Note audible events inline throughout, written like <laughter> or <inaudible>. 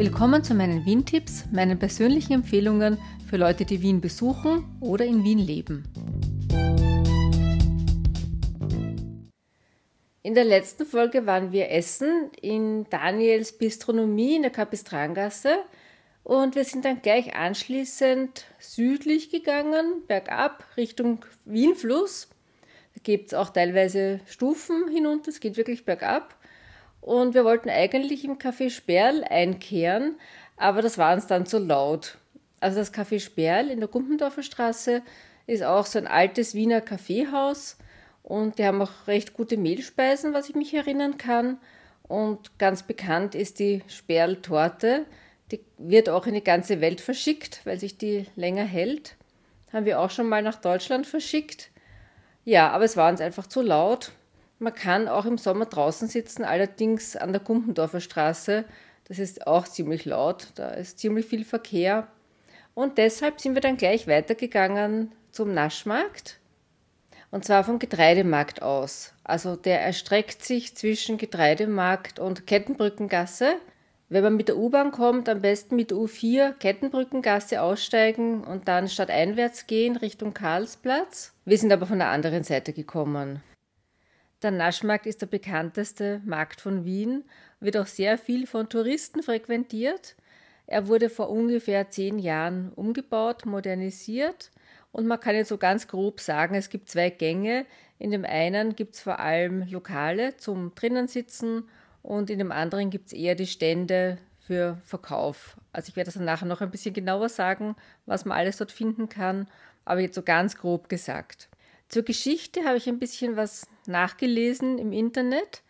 Willkommen zu meinen Wien-Tipps, meinen persönlichen Empfehlungen für Leute, die Wien besuchen oder in Wien leben. In der letzten Folge waren wir essen in Daniels Bistronomie in der Kapistrangasse und wir sind dann gleich anschließend südlich gegangen, bergab Richtung Wienfluss. Da gibt es auch teilweise Stufen hinunter, es geht wirklich bergab. Und wir wollten eigentlich im Café Sperl einkehren, aber das war uns dann zu laut. Also das Café Sperl in der Gumpendorfer Straße ist auch so ein altes Wiener Kaffeehaus und die haben auch recht gute Mehlspeisen, was ich mich erinnern kann. Und ganz bekannt ist die Sperl-Torte. Die wird auch in die ganze Welt verschickt, weil sich die länger hält. Haben wir auch schon mal nach Deutschland verschickt. Ja, aber es war uns einfach zu laut. Man kann auch im Sommer draußen sitzen, allerdings an der Gumpendorfer Straße. Das ist auch ziemlich laut, da ist ziemlich viel Verkehr. Und deshalb sind wir dann gleich weitergegangen zum Naschmarkt. Und zwar vom Getreidemarkt aus. Also der erstreckt sich zwischen Getreidemarkt und Kettenbrückengasse. Wenn man mit der U-Bahn kommt, am besten mit der U4 Kettenbrückengasse aussteigen und dann stadteinwärts gehen Richtung Karlsplatz. Wir sind aber von der anderen Seite gekommen. Der Naschmarkt ist der bekannteste Markt von Wien, wird auch sehr viel von Touristen frequentiert. Er wurde vor ungefähr zehn Jahren umgebaut, modernisiert und man kann jetzt so ganz grob sagen, es gibt zwei Gänge. In dem einen gibt es vor allem Lokale zum drinnen sitzen und in dem anderen gibt es eher die Stände für Verkauf. Also ich werde das dann nachher noch ein bisschen genauer sagen, was man alles dort finden kann, aber jetzt so ganz grob gesagt. Zur Geschichte habe ich ein bisschen was nachgelesen im Internet.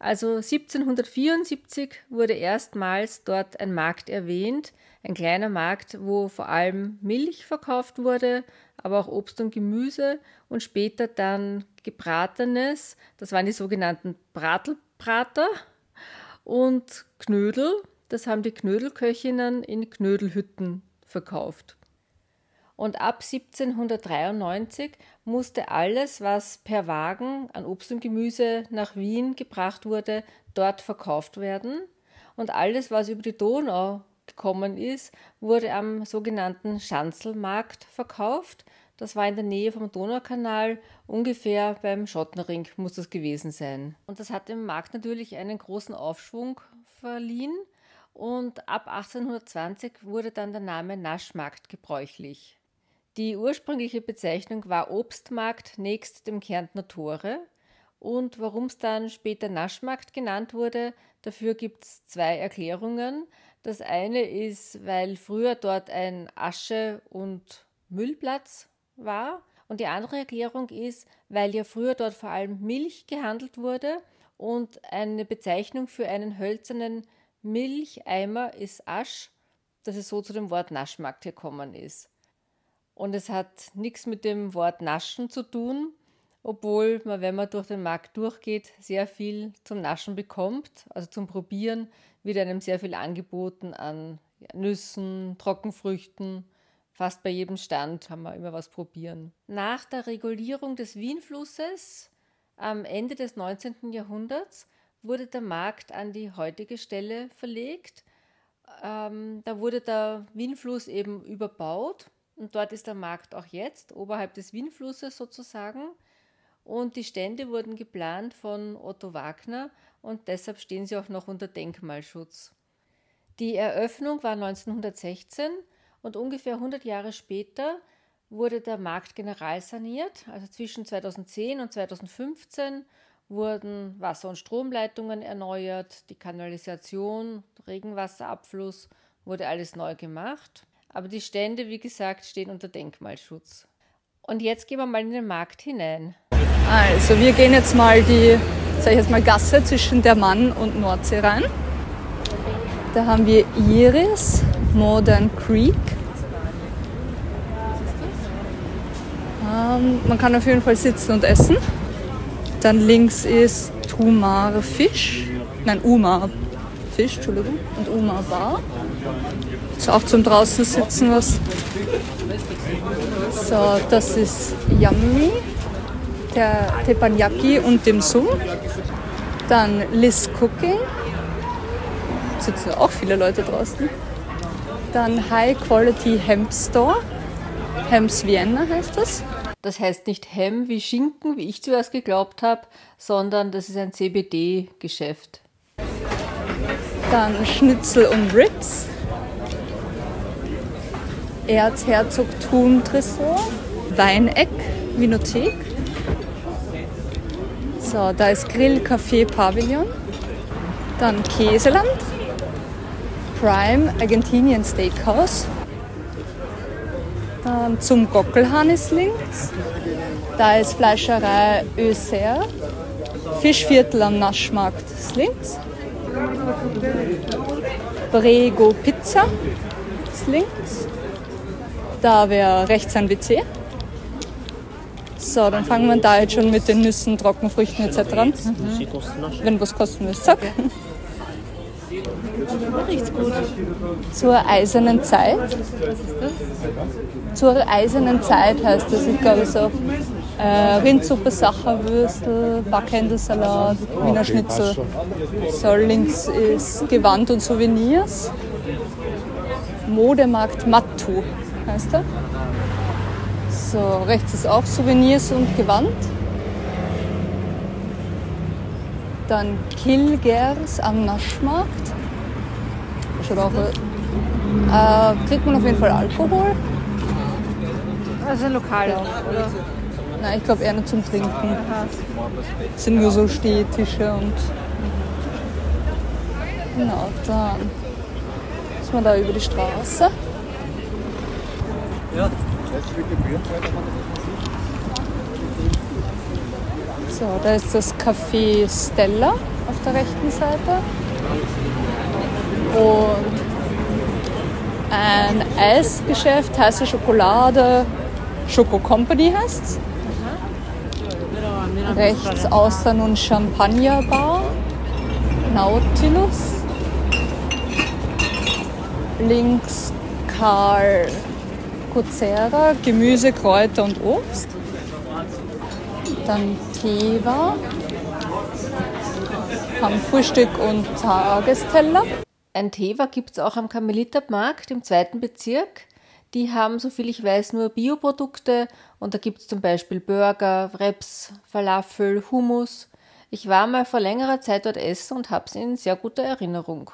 Also 1774 wurde erstmals dort ein Markt erwähnt, ein kleiner Markt, wo vor allem Milch verkauft wurde, aber auch Obst und Gemüse und später dann gebratenes, das waren die sogenannten Bratelbrater und Knödel, das haben die Knödelköchinnen in Knödelhütten verkauft. Und ab 1793 musste alles, was per Wagen an Obst und Gemüse nach Wien gebracht wurde, dort verkauft werden. Und alles, was über die Donau gekommen ist, wurde am sogenannten Schanzelmarkt verkauft. Das war in der Nähe vom Donaukanal, ungefähr beim Schottenring muss das gewesen sein. Und das hat dem Markt natürlich einen großen Aufschwung verliehen. Und ab 1820 wurde dann der Name Naschmarkt gebräuchlich. Die ursprüngliche Bezeichnung war Obstmarkt nächst dem Kärntner Tore. Und warum es dann später Naschmarkt genannt wurde, dafür gibt es zwei Erklärungen. Das eine ist, weil früher dort ein Asche- und Müllplatz war. Und die andere Erklärung ist, weil ja früher dort vor allem Milch gehandelt wurde und eine Bezeichnung für einen hölzernen Milcheimer ist Asch, dass es so zu dem Wort Naschmarkt gekommen ist. Und es hat nichts mit dem Wort Naschen zu tun, obwohl man, wenn man durch den Markt durchgeht, sehr viel zum Naschen bekommt. Also zum Probieren wird einem sehr viel angeboten an Nüssen, Trockenfrüchten. Fast bei jedem Stand kann man immer was probieren. Nach der Regulierung des Wienflusses am Ende des 19. Jahrhunderts wurde der Markt an die heutige Stelle verlegt. Ähm, da wurde der Wienfluss eben überbaut und dort ist der Markt auch jetzt, oberhalb des Wienflusses sozusagen. Und die Stände wurden geplant von Otto Wagner und deshalb stehen sie auch noch unter Denkmalschutz. Die Eröffnung war 1916 und ungefähr 100 Jahre später wurde der Markt generalsaniert. Also zwischen 2010 und 2015 wurden Wasser- und Stromleitungen erneuert, die Kanalisation, Regenwasserabfluss wurde alles neu gemacht. Aber die Stände, wie gesagt, stehen unter Denkmalschutz. Und jetzt gehen wir mal in den Markt hinein. Also wir gehen jetzt mal die, sag ich jetzt mal, Gasse zwischen der Mann und Nordsee rein. Da haben wir Iris, Modern Creek. Ähm, man kann auf jeden Fall sitzen und essen. Dann links ist Tumar Fisch, nein Umar Fisch, Entschuldigung, und Umar Bar. Ist auch zum draußen sitzen was. So, das ist Yummy der Teppanyaki und dem Sum. Dann Liz Cooking. sitzen auch viele Leute draußen. Dann High Quality Hemp Store. Hems Vienna heißt das. Das heißt nicht Hem wie Schinken, wie ich zuerst geglaubt habe, sondern das ist ein CBD-Geschäft. Dann Schnitzel und Ribs. Erzherzogtum Tresor. Weineck, Vinothek. So, da ist Grill Café Pavillon. Dann Käseland. Prime Argentinian Steakhouse. Dann zum Gockelhahn ist links. Da ist Fleischerei Öser. Fischviertel am Naschmarkt ist links. Brego Pizza ist links. Da wäre rechts ein WC. So, dann fangen wir da jetzt schon mit den Nüssen, Trockenfrüchten etc. an. Mhm. Wenn was kosten sag. <laughs> Riecht's gut. Zur eisernen Zeit. Was ist das? Zur eisernen Zeit heißt das, ich glaube so äh, Rindsuppe, Sacherwürstel, Backhändelsalat, Wiener Schnitzel. So, links ist Gewand und Souvenirs. Modemarkt Mattu heißt er. So, rechts ist auch Souvenirs und Gewand. Dann Kilgers am Naschmarkt. Schaut auch, äh, kriegt man auf jeden Fall Alkohol. Also lokal auch, oder? Nein, ich glaube eher nur zum Trinken. Es sind nur so Stehtische und. Genau, dann ist man da über die Straße. So, da ist das Café Stella auf der rechten Seite. Und ein Eisgeschäft, heiße Schokolade, Schoko Company heißt es. Rechts außer nun Champagnerbar, Nautilus. Links Karl Cocera, Gemüse, Kräuter und Obst. Dann Teva, haben Frühstück und Tagesteller. Ein Teva gibt es auch am Karmelitermarkt im zweiten Bezirk. Die haben, soviel ich weiß, nur Bioprodukte und da gibt es zum Beispiel Burger, Wraps, Falafel, Hummus. Ich war mal vor längerer Zeit dort essen und habe es in sehr guter Erinnerung.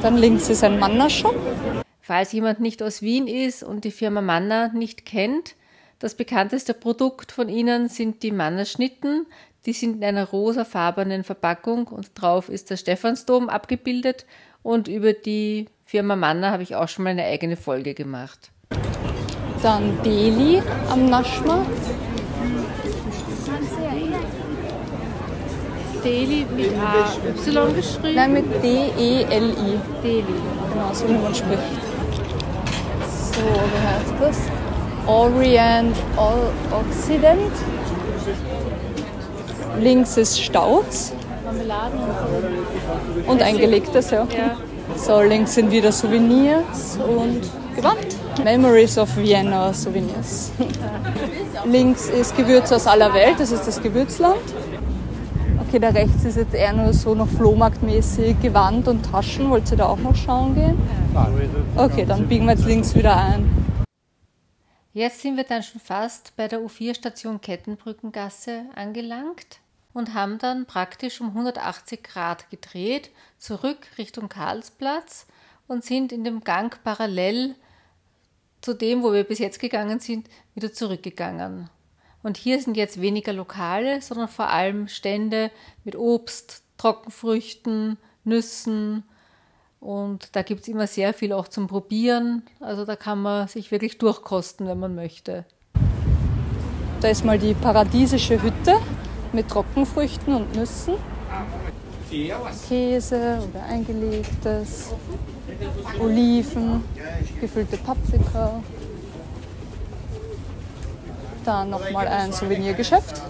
Dann links ist ein Manna-Shop. Falls jemand nicht aus Wien ist und die Firma Manna nicht kennt, das bekannteste Produkt von ihnen sind die Manna-Schnitten. Die sind in einer rosafarbenen Verpackung und drauf ist der Stephansdom abgebildet und über die Firma Manna habe ich auch schon mal eine eigene Folge gemacht. Dann Deli am Naschmarkt. Deli mit A-Y geschrieben? Nein, mit D-E-L-I. Deli. Genau, so wie man spricht. So, wie heißt das? Orient Occident. Links ist Stauz. Marmeladen und Und eingelegtes, ja. ja. So, links sind wieder Souvenirs und Gewand. Memories of Vienna Souvenirs. links ist Gewürz aus aller Welt, das ist das Gewürzland. Okay, da rechts ist jetzt eher nur so noch Flohmarktmäßig Gewand und Taschen. Wollt ihr da auch noch schauen gehen? Okay, dann biegen wir jetzt links wieder ein. Jetzt sind wir dann schon fast bei der U4-Station Kettenbrückengasse angelangt und haben dann praktisch um 180 Grad gedreht, zurück Richtung Karlsplatz und sind in dem Gang parallel zu dem, wo wir bis jetzt gegangen sind, wieder zurückgegangen. Und hier sind jetzt weniger Lokale, sondern vor allem Stände mit Obst, Trockenfrüchten, Nüssen. Und da gibt es immer sehr viel auch zum Probieren. Also da kann man sich wirklich durchkosten, wenn man möchte. Da ist mal die paradiesische Hütte mit Trockenfrüchten und Nüssen. Käse oder eingelegtes, Oliven, gefüllte Paprika. Dann nochmal ein Souvenirgeschäft.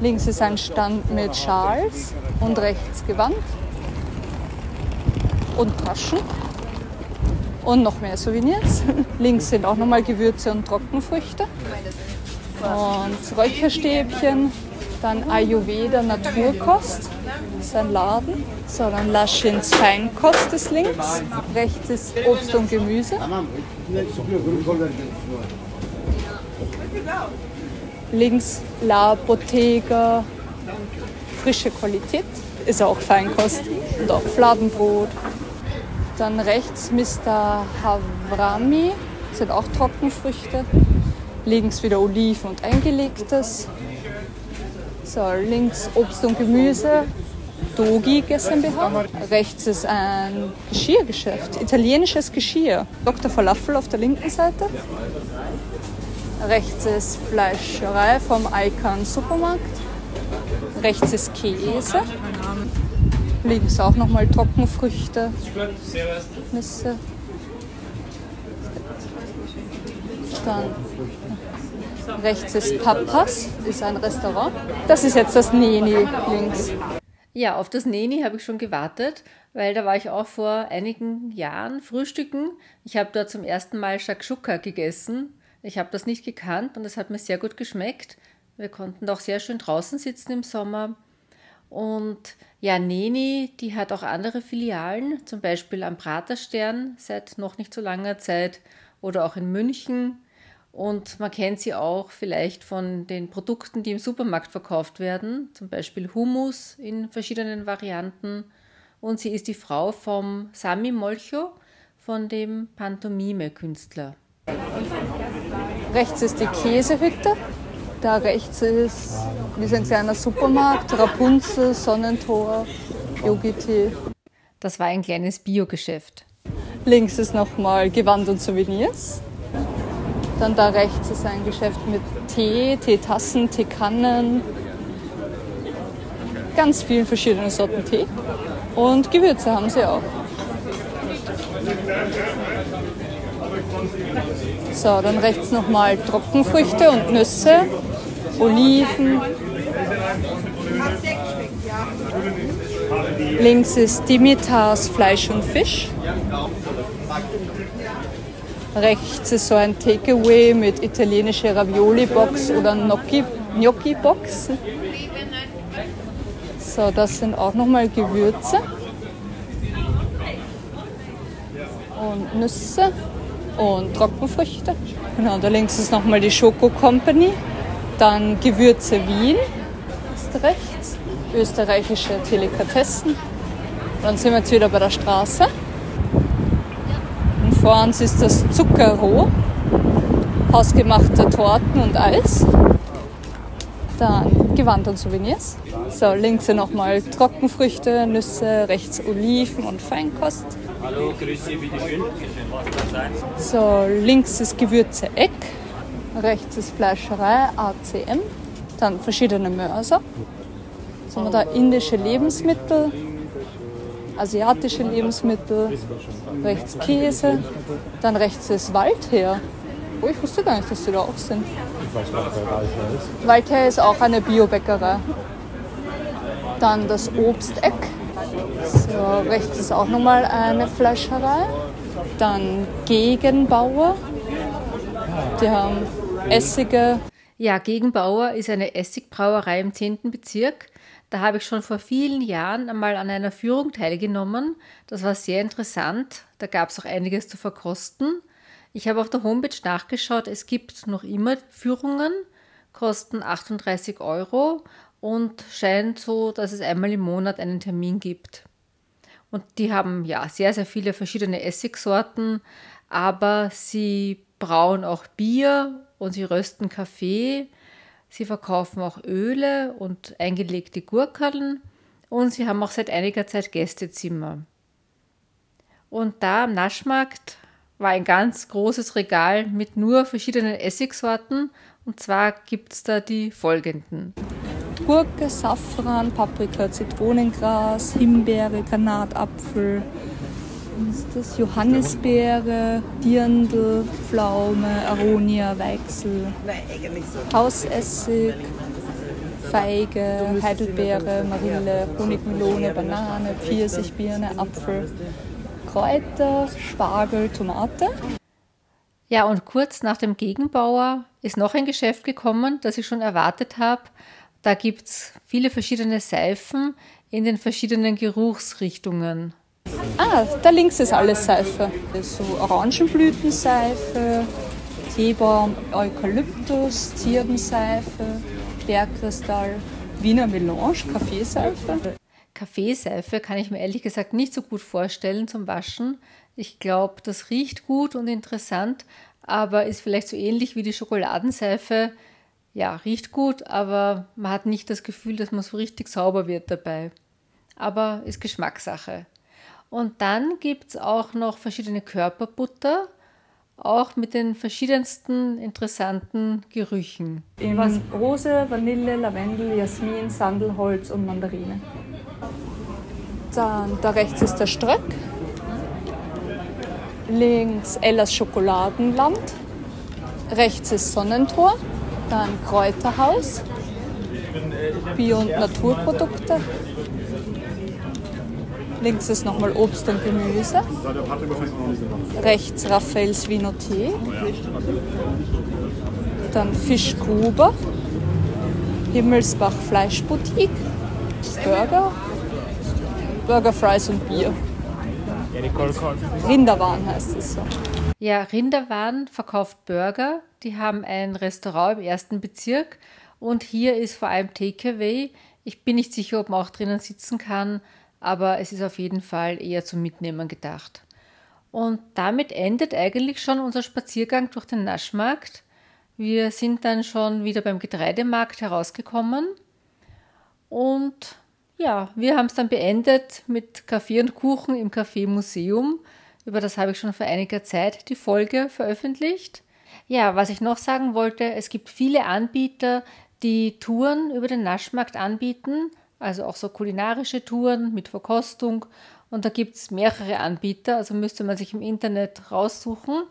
Links ist ein Stand mit Schals und rechts Gewand und Taschen und noch mehr Souvenirs. <laughs> Links sind auch nochmal Gewürze und Trockenfrüchte und Räucherstäbchen Dann Ayurveda Naturkost, das ist ein Laden. So, dann Laschins Feinkost ist links. Rechts ist Obst und Gemüse. Links La Bottega, frische Qualität, ist auch Feinkost und auch Fladenbrot. Dann rechts Mr. Havrami, sind auch Trockenfrüchte. Links wieder Oliven und eingelegtes. So, links Obst und Gemüse, Dogi GmbH. Rechts ist ein Geschirrgeschäft, italienisches Geschirr. Dr. Falafel auf der linken Seite. Rechts ist Fleischerei vom Icon Supermarkt. Rechts ist Käse. Links auch nochmal Trockenfrüchte, Nüsse. Dann rechts ist Papas, ist ein Restaurant. Das ist jetzt das Neni links. Ja, auf das Neni habe ich schon gewartet, weil da war ich auch vor einigen Jahren frühstücken. Ich habe dort zum ersten Mal Shakshuka gegessen. Ich habe das nicht gekannt und es hat mir sehr gut geschmeckt. Wir konnten auch sehr schön draußen sitzen im Sommer. Und ja, Neni, die hat auch andere Filialen, zum Beispiel am Praterstern seit noch nicht so langer Zeit oder auch in München. Und man kennt sie auch vielleicht von den Produkten, die im Supermarkt verkauft werden, zum Beispiel Hummus in verschiedenen Varianten. Und sie ist die Frau vom Sami Molcho, von dem Pantomime-Künstler. Rechts ist die Käsehütte. Da rechts ist wie so ein kleiner Supermarkt, Rapunzel, Sonnentor, Yogi-Tee. Das war ein kleines Biogeschäft. Links ist nochmal Gewand und Souvenirs. Dann da rechts ist ein Geschäft mit Tee, Teetassen, Teekannen, ganz vielen verschiedenen Sorten Tee. Und Gewürze haben sie auch. So, dann rechts nochmal Trockenfrüchte und Nüsse, Oliven. Links ist Dimitas Fleisch und Fisch. Rechts ist so ein Takeaway mit italienischer Ravioli-Box oder Gnocchi-Box. So, das sind auch nochmal Gewürze. Und Nüsse und Trockenfrüchte. Genau, da links ist nochmal die Schoko Company. Dann Gewürze Wien ist rechts. Österreichische Delikatessen. Dann sind wir jetzt wieder bei der Straße vor uns ist das Zuckerroh, hausgemachte Torten und Eis. Dann Gewand und Souvenirs. So, links sind nochmal Trockenfrüchte, Nüsse, rechts Oliven und Feinkost. Hallo, grüß Sie, bitteschön. So, links ist Gewürze Eck, rechts ist Fleischerei ACM, dann verschiedene Mörser. So haben wir da indische Lebensmittel, asiatische Lebensmittel, rechts Käse, dann rechts ist Waldher. Oh, ich wusste gar nicht, dass die da auch sind. Ich weiß nicht, wer Waldher ist. Waldher ist auch eine Biobäckerei. Dann das Obsteck. So, rechts ist auch nochmal eine Fleischerei. Dann Gegenbauer. Die haben Essige. Ja, Gegenbauer ist eine Essigbrauerei im 10. Bezirk. Da habe ich schon vor vielen Jahren einmal an einer Führung teilgenommen. Das war sehr interessant. Da gab es auch einiges zu verkosten. Ich habe auf der Homepage nachgeschaut. Es gibt noch immer Führungen, kosten 38 Euro und scheint so, dass es einmal im Monat einen Termin gibt. Und die haben ja sehr, sehr viele verschiedene Essigsorten, aber sie brauen auch Bier und sie rösten Kaffee Sie verkaufen auch Öle und eingelegte Gurkeln und sie haben auch seit einiger Zeit Gästezimmer. Und da am Naschmarkt war ein ganz großes Regal mit nur verschiedenen Essigsorten und zwar gibt es da die folgenden. Gurke, Safran, Paprika, Zitronengras, Himbeere, Granatapfel, ist das Johannisbeere, Dirndl, Pflaume, Aronia, Weichsel, Hausessig, Feige, Heidelbeere, Marille, Honigmelone, Banane, Pfirsich, Birne, Apfel, Kräuter, Spargel, Tomate. Ja, und kurz nach dem Gegenbauer ist noch ein Geschäft gekommen, das ich schon erwartet habe. Da gibt es viele verschiedene Seifen in den verschiedenen Geruchsrichtungen. Ah, da links ist alles Seife. So Orangenblütenseife, Teebaum, Eukalyptus, Zirbenseife, Bergkristall, Wiener Melange, Kaffeeseife. Kaffeeseife kann ich mir ehrlich gesagt nicht so gut vorstellen zum Waschen. Ich glaube, das riecht gut und interessant, aber ist vielleicht so ähnlich wie die Schokoladenseife. Ja, riecht gut, aber man hat nicht das Gefühl, dass man so richtig sauber wird dabei. Aber ist Geschmackssache. Und dann gibt es auch noch verschiedene Körperbutter, auch mit den verschiedensten interessanten Gerüchen. In Rose, Vanille, Lavendel, Jasmin, Sandelholz und Mandarine. Dann da rechts ist der Ströck. Links Ellas Schokoladenland. Rechts ist Sonnentor. Dann Kräuterhaus. Bio- und Naturprodukte. Links ist nochmal Obst und Gemüse. Rechts Raffaels Vinoté. Dann Fischgruber. Himmelsbach Fleischboutique. Burger. Burger, Fries und Bier. Rinderwaren heißt es so. Ja, Rinderwaren verkauft Burger. Die haben ein Restaurant im ersten Bezirk und hier ist vor allem Takeaway. Ich bin nicht sicher, ob man auch drinnen sitzen kann, aber es ist auf jeden Fall eher zum Mitnehmen gedacht. Und damit endet eigentlich schon unser Spaziergang durch den Naschmarkt. Wir sind dann schon wieder beim Getreidemarkt herausgekommen und ja, wir haben es dann beendet mit Kaffee und Kuchen im Kaffeemuseum. Über das habe ich schon vor einiger Zeit die Folge veröffentlicht. Ja, was ich noch sagen wollte, es gibt viele Anbieter, die Touren über den Naschmarkt anbieten, also auch so kulinarische Touren mit Verkostung. Und da gibt es mehrere Anbieter, also müsste man sich im Internet raussuchen.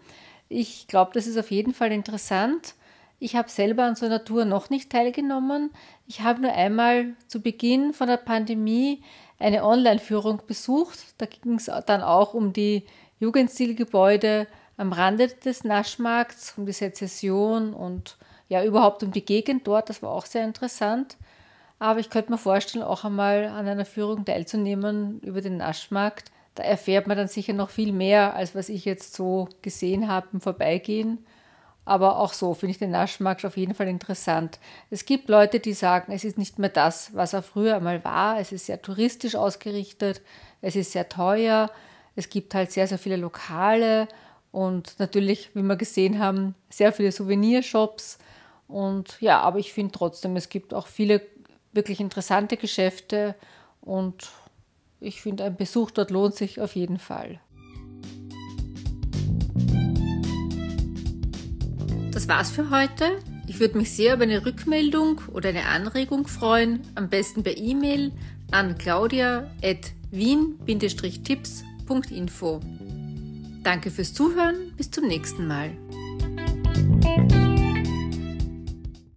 Ich glaube, das ist auf jeden Fall interessant. Ich habe selber an so einer Tour noch nicht teilgenommen. Ich habe nur einmal zu Beginn von der Pandemie eine Online-Führung besucht. Da ging es dann auch um die Jugendstilgebäude am Rande des Naschmarkts, um die Sezession und ja überhaupt um die Gegend dort. Das war auch sehr interessant. Aber ich könnte mir vorstellen, auch einmal an einer Führung teilzunehmen über den Naschmarkt. Da erfährt man dann sicher noch viel mehr, als was ich jetzt so gesehen habe im Vorbeigehen. Aber auch so finde ich den Naschmarkt auf jeden Fall interessant. Es gibt Leute, die sagen, es ist nicht mehr das, was er früher einmal war. Es ist sehr touristisch ausgerichtet, es ist sehr teuer, es gibt halt sehr, sehr viele Lokale und natürlich, wie wir gesehen haben, sehr viele Souvenirshops. Und ja, aber ich finde trotzdem, es gibt auch viele wirklich interessante Geschäfte und ich finde, ein Besuch dort lohnt sich auf jeden Fall. War's für heute. Ich würde mich sehr über eine Rückmeldung oder eine Anregung freuen, am besten per E-Mail an claudia.wien-tipps.info. Danke fürs Zuhören, bis zum nächsten Mal.